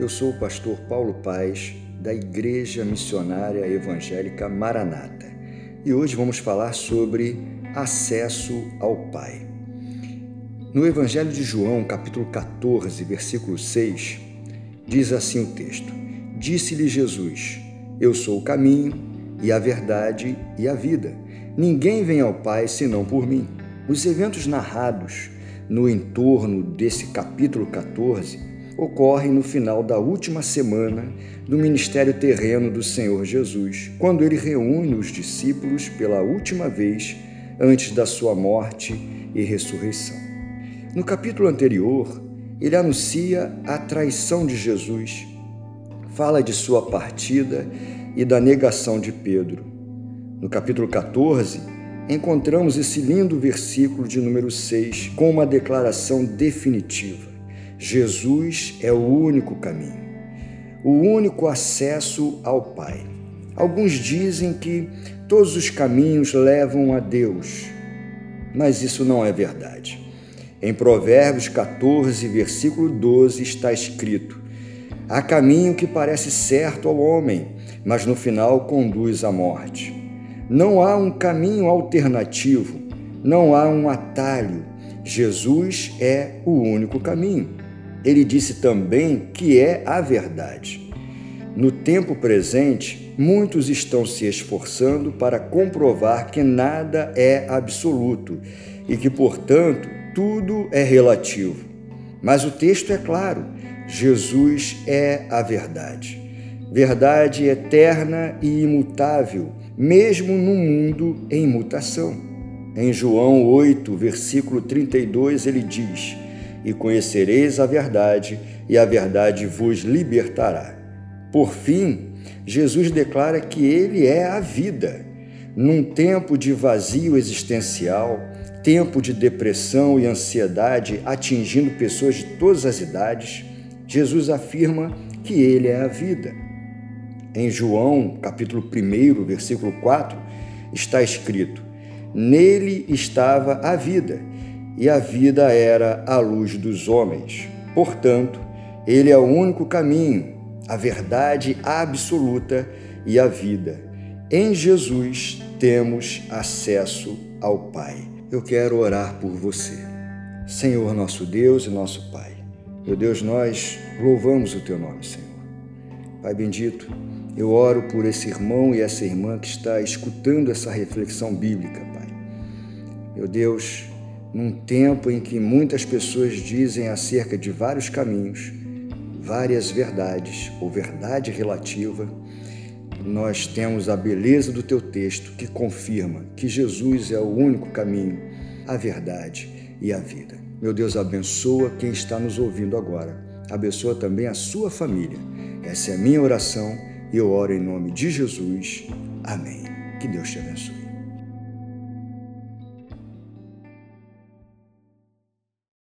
Eu sou o pastor Paulo Paz, da Igreja Missionária Evangélica Maranata, e hoje vamos falar sobre acesso ao Pai. No Evangelho de João, capítulo 14, versículo 6, diz assim o texto: Disse-lhe Jesus: Eu sou o caminho e a verdade e a vida. Ninguém vem ao Pai senão por mim. Os eventos narrados no entorno desse capítulo 14 ocorrem no final da última semana do ministério terreno do Senhor Jesus, quando ele reúne os discípulos pela última vez antes da sua morte e ressurreição. No capítulo anterior, ele anuncia a traição de Jesus, fala de sua partida e da negação de Pedro. No capítulo 14, encontramos esse lindo versículo de número 6 com uma declaração definitiva. Jesus é o único caminho, o único acesso ao Pai. Alguns dizem que todos os caminhos levam a Deus, mas isso não é verdade. Em Provérbios 14, versículo 12, está escrito: Há caminho que parece certo ao homem, mas no final conduz à morte. Não há um caminho alternativo, não há um atalho. Jesus é o único caminho. Ele disse também que é a verdade. No tempo presente, muitos estão se esforçando para comprovar que nada é absoluto e que, portanto, tudo é relativo. Mas o texto é claro: Jesus é a verdade. Verdade eterna e imutável, mesmo no mundo em mutação. Em João 8, versículo 32, ele diz: E conhecereis a verdade, e a verdade vos libertará. Por fim, Jesus declara que ele é a vida. Num tempo de vazio existencial, tempo de depressão e ansiedade atingindo pessoas de todas as idades, Jesus afirma que ele é a vida. Em João, capítulo 1, versículo 4, está escrito: Nele estava a vida, e a vida era a luz dos homens. Portanto, ele é o único caminho, a verdade absoluta e a vida. Em Jesus temos acesso ao Pai. Eu quero orar por você. Senhor, nosso Deus e nosso Pai. Meu Deus, nós louvamos o teu nome, Senhor. Pai bendito, eu oro por esse irmão e essa irmã que está escutando essa reflexão bíblica, Pai. Meu Deus, num tempo em que muitas pessoas dizem acerca de vários caminhos, várias verdades ou verdade relativa, nós temos a beleza do teu texto que confirma que Jesus é o único caminho, a verdade e a vida. Meu Deus, abençoa quem está nos ouvindo agora. Abençoa também a sua família. Essa é a minha oração e eu oro em nome de Jesus. Amém. Que Deus te abençoe.